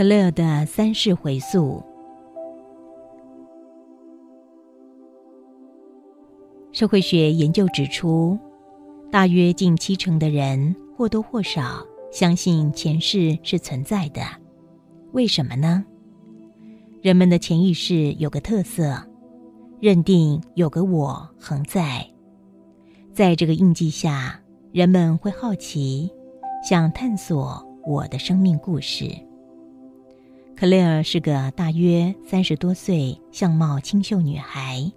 克勒尔的三世回溯。社会学研究指出，大约近七成的人或多或少相信前世是存在的。为什么呢？人们的潜意识有个特色，认定有个我恒在，在这个印记下，人们会好奇，想探索我的生命故事。克莱尔是个大约三十多岁、相貌清秀女孩，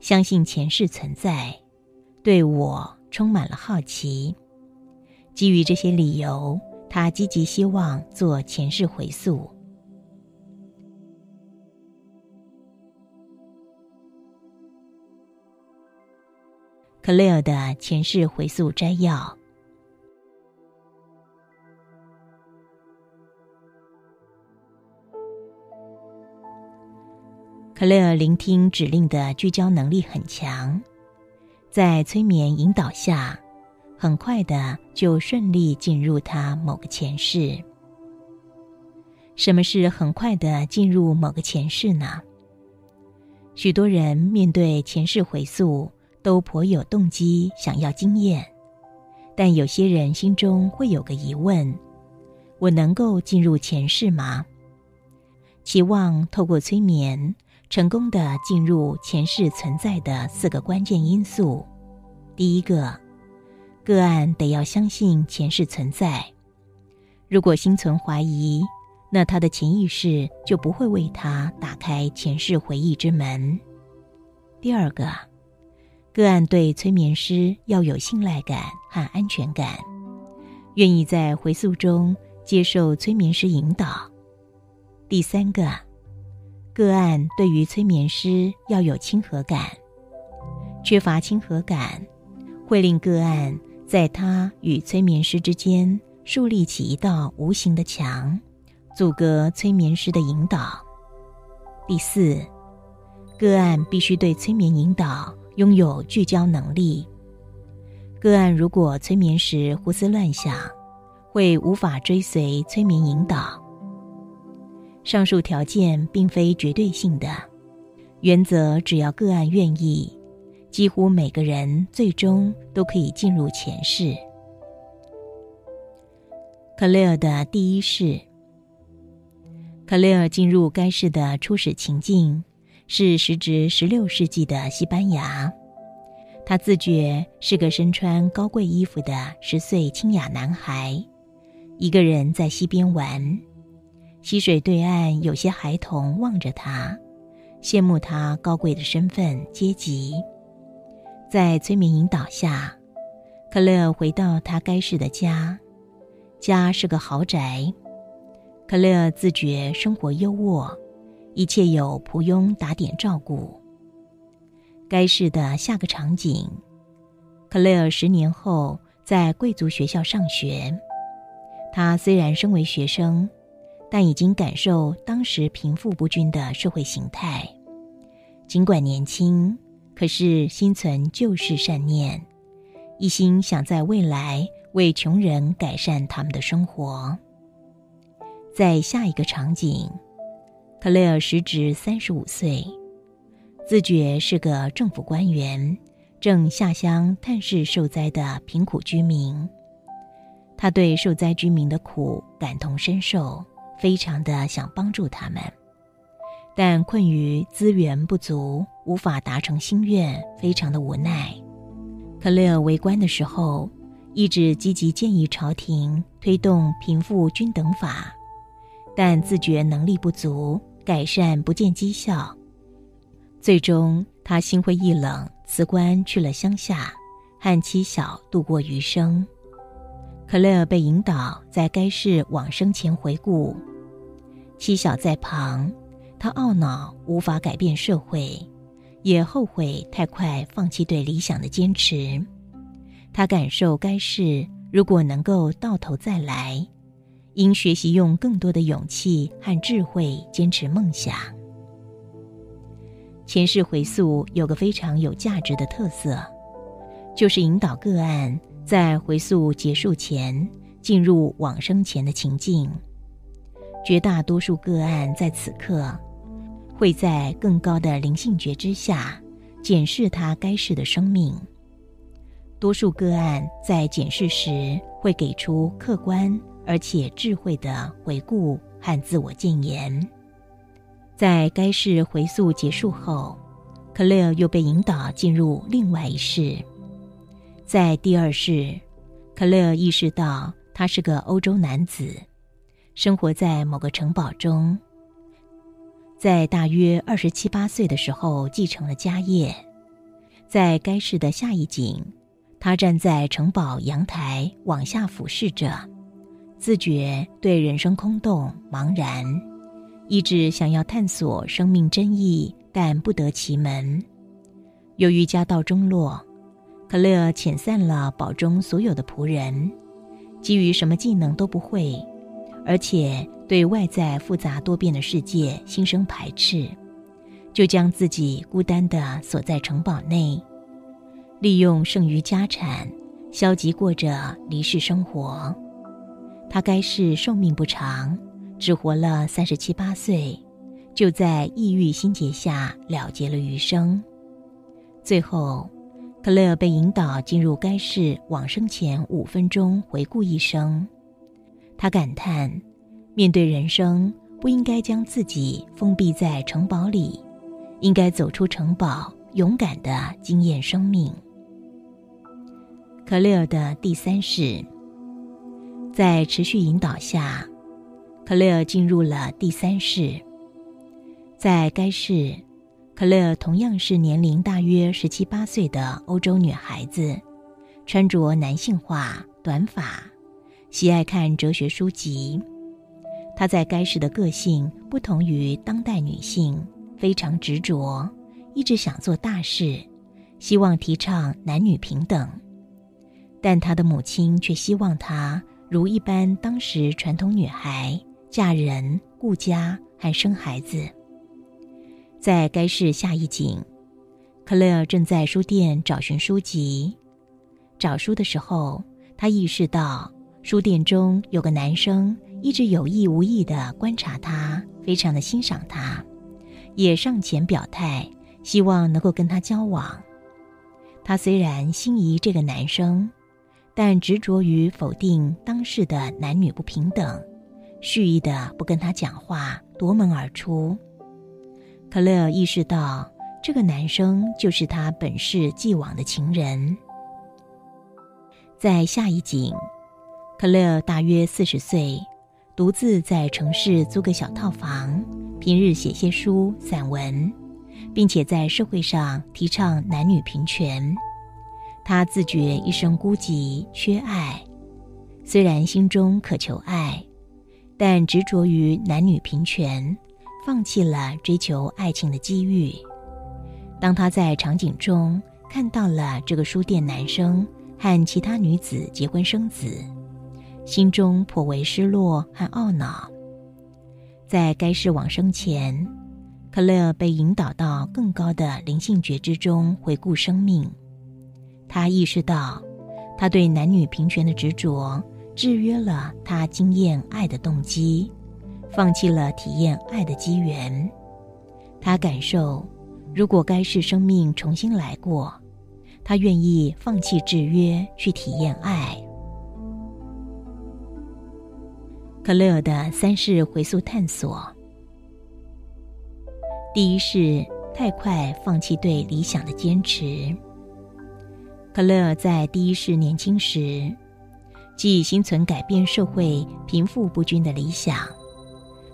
相信前世存在，对我充满了好奇。基于这些理由，她积极希望做前世回溯。克莱尔的前世回溯摘要。克莱尔聆听指令的聚焦能力很强，在催眠引导下，很快的就顺利进入他某个前世。什么是很快的进入某个前世呢？许多人面对前世回溯都颇有动机，想要经验，但有些人心中会有个疑问：我能够进入前世吗？期望透过催眠。成功的进入前世存在的四个关键因素：第一个，个案得要相信前世存在。如果心存怀疑，那他的潜意识就不会为他打开前世回忆之门。第二个，个案对催眠师要有信赖感和安全感，愿意在回溯中接受催眠师引导。第三个。个案对于催眠师要有亲和感，缺乏亲和感，会令个案在他与催眠师之间树立起一道无形的墙，阻隔催眠师的引导。第四，个案必须对催眠引导拥有聚焦能力。个案如果催眠时胡思乱想，会无法追随催眠引导。上述条件并非绝对性的，原则只要个案愿意，几乎每个人最终都可以进入前世。克雷尔的第一世，克雷尔进入该世的初始情境是时值十六世纪的西班牙，他自觉是个身穿高贵衣服的十岁清雅男孩，一个人在溪边玩。溪水对岸，有些孩童望着他，羡慕他高贵的身份阶级。在催眠引导下，克雷尔回到他该市的家，家是个豪宅。克雷尔自觉生活优渥，一切有仆佣打点照顾。该市的下个场景，克雷尔十年后在贵族学校上学。他虽然身为学生。但已经感受当时贫富不均的社会形态，尽管年轻，可是心存旧世善念，一心想在未来为穷人改善他们的生活。在下一个场景，克雷尔时值三十五岁，自觉是个政府官员，正下乡探视受灾的贫苦居民。他对受灾居民的苦感同身受。非常的想帮助他们，但困于资源不足，无法达成心愿，非常的无奈。克雷尔为官的时候，一直积极建议朝廷推动贫富均等法，但自觉能力不足，改善不见绩效。最终，他心灰意冷，辞官去了乡下，和妻小度过余生。克雷尔被引导在该市往生前回顾。妻小在旁，他懊恼无法改变社会，也后悔太快放弃对理想的坚持。他感受该事如果能够到头再来，应学习用更多的勇气和智慧坚持梦想。前世回溯有个非常有价值的特色，就是引导个案在回溯结束前进入往生前的情境。绝大多数个案在此刻会在更高的灵性觉知下检视他该世的生命。多数个案在检视时会给出客观而且智慧的回顾和自我谏言。在该世回溯结束后，克雷尔又被引导进入另外一世。在第二世，克雷尔意识到他是个欧洲男子，生活在某个城堡中。在大约二十七八岁的时候，继承了家业。在该市的下一景，他站在城堡阳台往下俯视着，自觉对人生空洞茫然。一直想要探索生命真意，但不得其门。由于家道中落，可乐遣散了堡中所有的仆人，基于什么技能都不会，而且对外在复杂多变的世界心生排斥，就将自己孤单地锁在城堡内，利用剩余家产，消极过着离世生活。他该是寿命不长。只活了三十七八岁，就在抑郁心结下了结了余生。最后，克雷尔被引导进入该市往生前五分钟回顾一生。他感叹：面对人生，不应该将自己封闭在城堡里，应该走出城堡，勇敢的经验生命。克雷尔的第三世，在持续引导下。克雷尔进入了第三世，在该世，克雷尔同样是年龄大约十七八岁的欧洲女孩子，穿着男性化短发，喜爱看哲学书籍。她在该世的个性不同于当代女性，非常执着，一直想做大事，希望提倡男女平等。但她的母亲却希望她如一般当时传统女孩。嫁人、顾家还生孩子。在该市下一景，克雷尔正在书店找寻书籍。找书的时候，他意识到书店中有个男生一直有意无意的观察他，非常的欣赏他，也上前表态，希望能够跟他交往。他虽然心仪这个男生，但执着于否定当世的男女不平等。蓄意的不跟他讲话，夺门而出。克雷尔意识到，这个男生就是他本世既往的情人。在下一景，可乐大约四十岁，独自在城市租个小套房，平日写些书、散文，并且在社会上提倡男女平权。他自觉一生孤寂、缺爱，虽然心中渴求爱。但执着于男女平权，放弃了追求爱情的机遇。当他在场景中看到了这个书店男生和其他女子结婚生子，心中颇为失落和懊恼。在该世往生前，克雷尔被引导到更高的灵性觉知中回顾生命。他意识到，他对男女平权的执着。制约了他经验爱的动机，放弃了体验爱的机缘。他感受，如果该世生命重新来过，他愿意放弃制约去体验爱。克雷尔的三世回溯探索：第一是太快放弃对理想的坚持。克雷尔在第一世年轻时。既心存改变社会贫富不均的理想，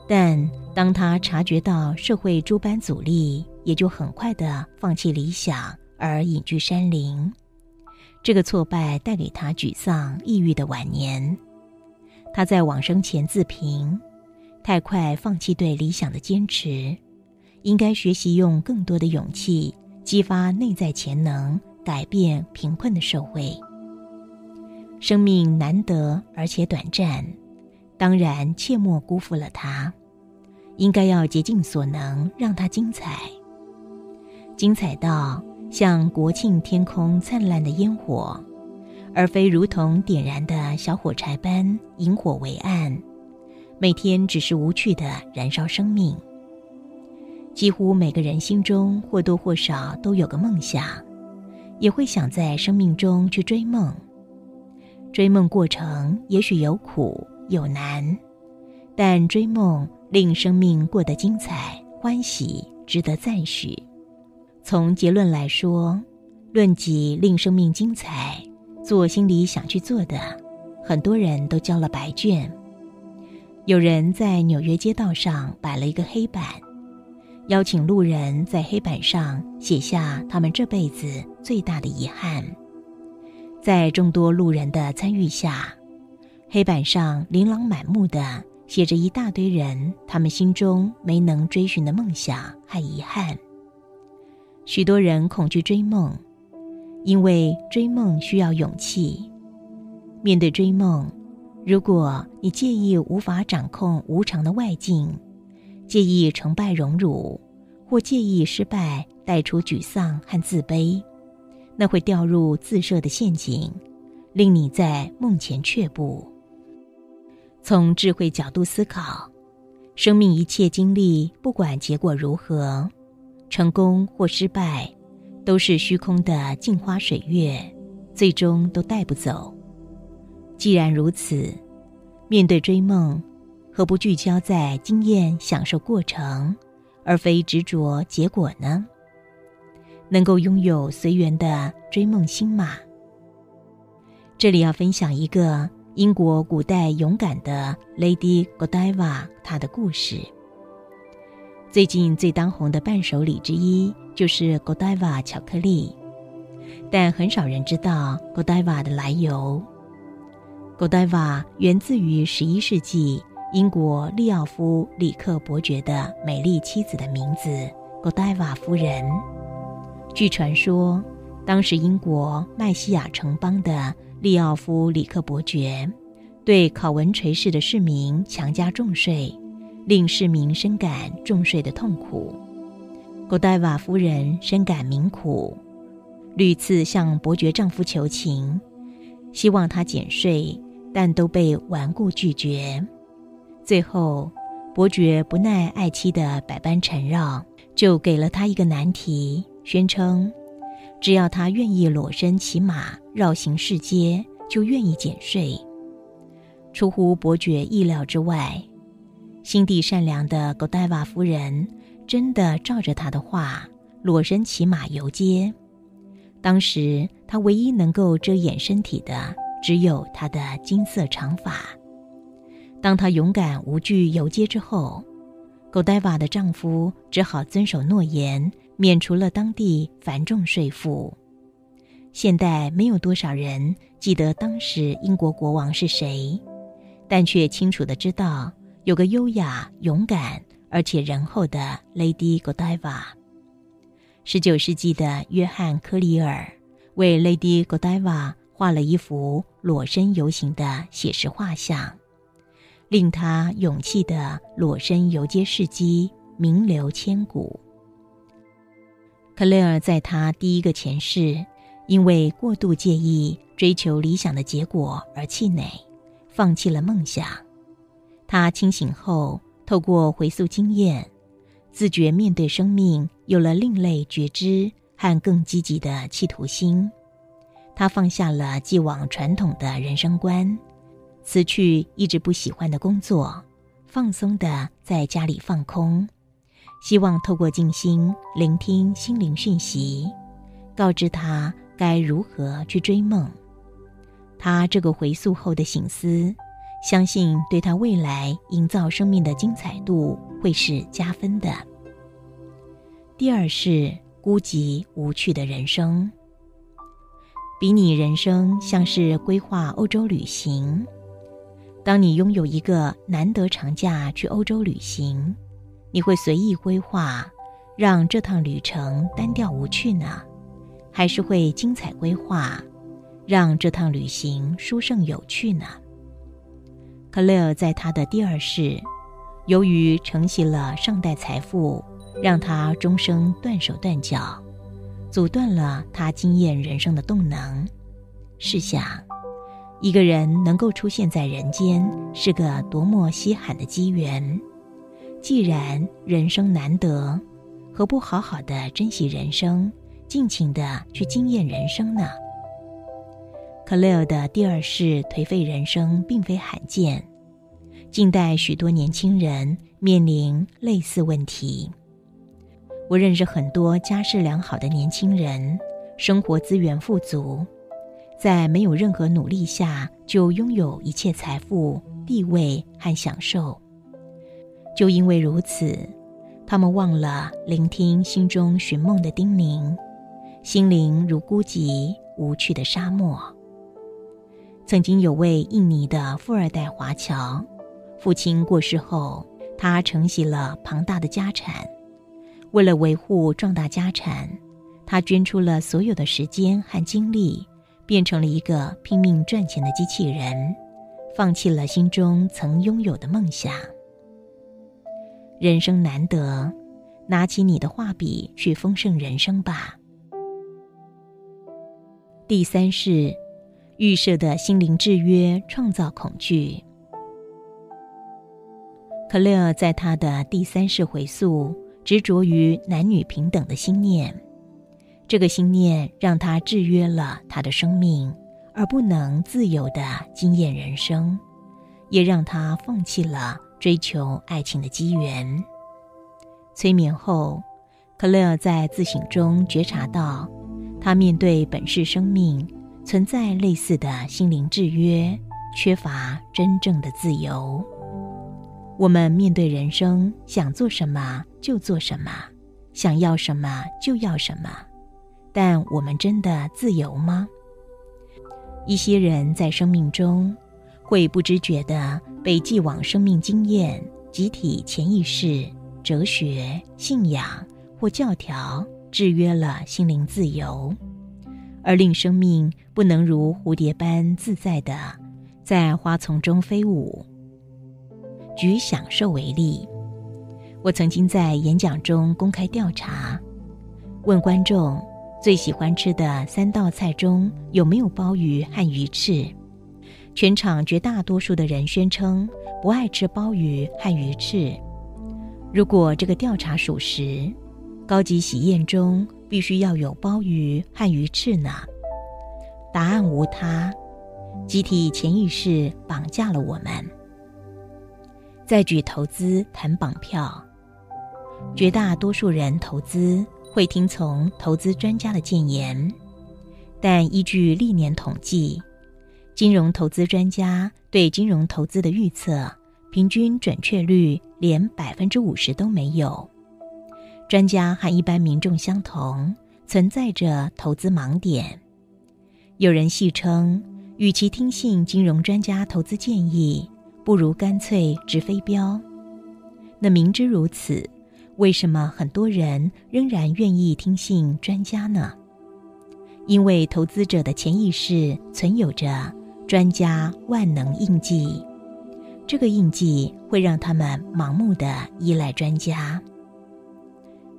但当他察觉到社会诸般阻力，也就很快的放弃理想而隐居山林。这个挫败带给他沮丧、抑郁的晚年。他在往生前自评：太快放弃对理想的坚持，应该学习用更多的勇气激发内在潜能，改变贫困的社会。生命难得而且短暂，当然切莫辜负了它。应该要竭尽所能让它精彩，精彩到像国庆天空灿烂的烟火，而非如同点燃的小火柴般引火为暗。每天只是无趣的燃烧生命。几乎每个人心中或多或少都有个梦想，也会想在生命中去追梦。追梦过程也许有苦有难，但追梦。令生命过得精彩、欢喜，值得赞许。从结论来说，论及令生命精彩、做心里想去做的，很多人都交了白卷。有人在纽约街道上摆了一个黑板，邀请路人在黑板上写下他们这辈子最大的遗憾。在众多路人的参与下，黑板上琳琅满目的。写着一大堆人，他们心中没能追寻的梦想和遗憾。许多人恐惧追梦，因为追梦需要勇气。面对追梦，如果你介意无法掌控无常的外境，介意成败荣辱，或介意失败带出沮丧和自卑，那会掉入自设的陷阱，令你在梦前却步。从智慧角度思考，生命一切经历，不管结果如何，成功或失败，都是虚空的镜花水月，最终都带不走。既然如此，面对追梦，何不聚焦在经验、享受过程，而非执着结果呢？能够拥有随缘的追梦心吗？这里要分享一个。英国古代勇敢的 Lady Godiva，她的故事。最近最当红的伴手礼之一就是 Godiva 巧克力，但很少人知道 Godiva 的来由。Godiva 源自于十一世纪英国利奥夫里克伯爵的美丽妻子的名字 Godiva 夫人。据传说，当时英国麦西亚城邦的。利奥夫里克伯爵对考文垂市的市民强加重税，令市民深感重税的痛苦。古代瓦夫人深感民苦，屡次向伯爵丈夫求情，希望他减税，但都被顽固拒绝。最后，伯爵不耐爱妻的百般缠绕，就给了他一个难题，宣称。只要他愿意裸身骑马绕行市街，就愿意减税。出乎伯爵意料之外，心地善良的戈戴瓦夫人真的照着他的话裸身骑马游街。当时他唯一能够遮掩身体的，只有他的金色长发。当他勇敢无惧游街之后，狗戴瓦的丈夫只好遵守诺言。免除了当地繁重税赋。现代没有多少人记得当时英国国王是谁，但却清楚的知道有个优雅、勇敢而且仁厚的 Lady Godiva。十九世纪的约翰·科里尔为 Lady Godiva 画了一幅裸身游行的写实画像，令他勇气的裸身游街事迹名留千古。克雷尔在他第一个前世，因为过度介意追求理想的结果而气馁，放弃了梦想。他清醒后，透过回溯经验，自觉面对生命有了另类觉知和更积极的企图心。他放下了既往传统的人生观，辞去一直不喜欢的工作，放松的在家里放空。希望透过静心聆听心灵讯息，告知他该如何去追梦。他这个回溯后的醒思，相信对他未来营造生命的精彩度会是加分的。第二是孤寂无趣的人生，比拟人生像是规划欧洲旅行。当你拥有一个难得长假去欧洲旅行，你会随意规划，让这趟旅程单调无趣呢，还是会精彩规划，让这趟旅行殊胜有趣呢？克雷尔在他的第二世，由于承袭了上代财富，让他终生断手断脚，阻断了他经验人生的动能。试想。一个人能够出现在人间，是个多么稀罕的机缘！既然人生难得，何不好好的珍惜人生，尽情的去经验人生呢？克雷尔的第二世颓废人生并非罕见，近代许多年轻人面临类似问题。我认识很多家世良好的年轻人，生活资源富足。在没有任何努力下，就拥有一切财富、地位和享受。就因为如此，他们忘了聆听心中寻梦的叮咛，心灵如孤寂无趣的沙漠。曾经有位印尼的富二代华侨，父亲过世后，他承袭了庞大的家产。为了维护壮大家产，他捐出了所有的时间和精力。变成了一个拼命赚钱的机器人，放弃了心中曾拥有的梦想。人生难得，拿起你的画笔去丰盛人生吧。第三是预设的心灵制约，创造恐惧。克雷尔在他的第三世回溯，执着于男女平等的心念。这个心念让他制约了他的生命，而不能自由的经验人生，也让他放弃了追求爱情的机缘。催眠后，克雷尔在自省中觉察到，他面对本世生命存在类似的心灵制约，缺乏真正的自由。我们面对人生，想做什么就做什么，想要什么就要什么。但我们真的自由吗？一些人在生命中会不知觉的被既往生命经验、集体潜意识、哲学、信仰或教条制约了心灵自由，而令生命不能如蝴蝶般自在的在花丛中飞舞。举享受为例，我曾经在演讲中公开调查，问观众。最喜欢吃的三道菜中有没有鲍鱼和鱼翅？全场绝大多数的人宣称不爱吃鲍鱼和鱼翅。如果这个调查属实，高级喜宴中必须要有鲍鱼和鱼翅呢？答案无他，集体潜意识绑架了我们。再举投资谈绑票，绝大多数人投资。会听从投资专家的谏言，但依据历年统计，金融投资专家对金融投资的预测平均准确率连百分之五十都没有。专家和一般民众相同，存在着投资盲点。有人戏称，与其听信金融专家投资建议，不如干脆直飞镖。那明知如此。为什么很多人仍然愿意听信专家呢？因为投资者的潜意识存有着专家万能印记，这个印记会让他们盲目的依赖专家。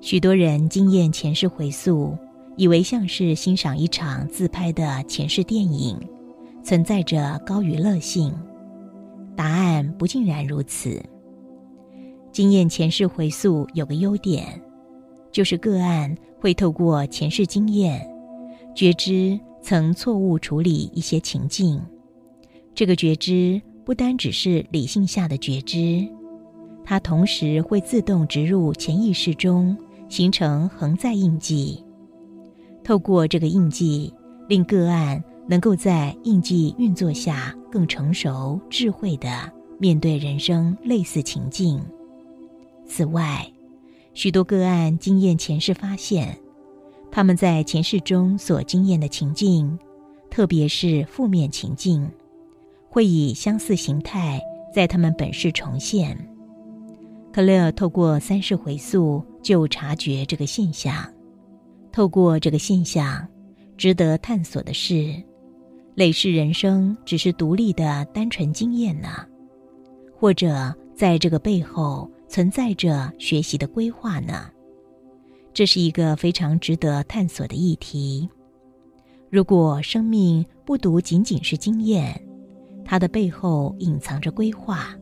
许多人经验前世回溯，以为像是欣赏一场自拍的前世电影，存在着高娱乐性。答案不尽然如此。经验前世回溯有个优点，就是个案会透过前世经验，觉知曾错误处理一些情境。这个觉知不单只是理性下的觉知，它同时会自动植入潜意识中，形成横在印记。透过这个印记，令个案能够在印记运作下更成熟、智慧的面对人生类似情境。此外，许多个案经验前世发现，他们在前世中所经验的情境，特别是负面情境，会以相似形态在他们本世重现。克勒透过三世回溯就察觉这个现象。透过这个现象，值得探索的是，累世人生只是独立的单纯经验呢，或者在这个背后存在着学习的规划呢？这是一个非常值得探索的议题。如果生命不独仅仅是经验，它的背后隐藏着规划，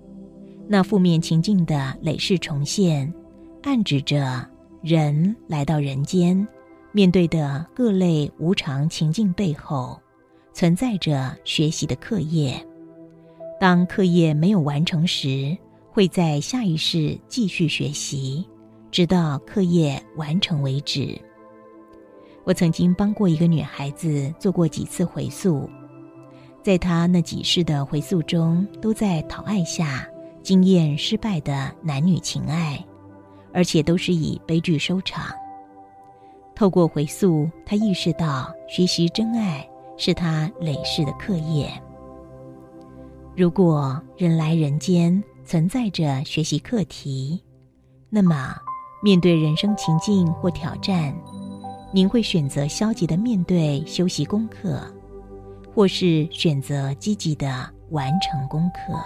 那负面情境的累世重现，暗指着人来到人间，面对的各类无常情境背后，存在着学习的课业。当课业没有完成时，会在下一世继续学习。直到课业完成为止。我曾经帮过一个女孩子做过几次回溯，在她那几世的回溯中，都在讨爱下经验失败的男女情爱，而且都是以悲剧收场。透过回溯，他意识到学习真爱是他累世的课业。如果人来人间存在着学习课题，那么。面对人生情境或挑战，您会选择消极的面对修习功课，或是选择积极的完成功课？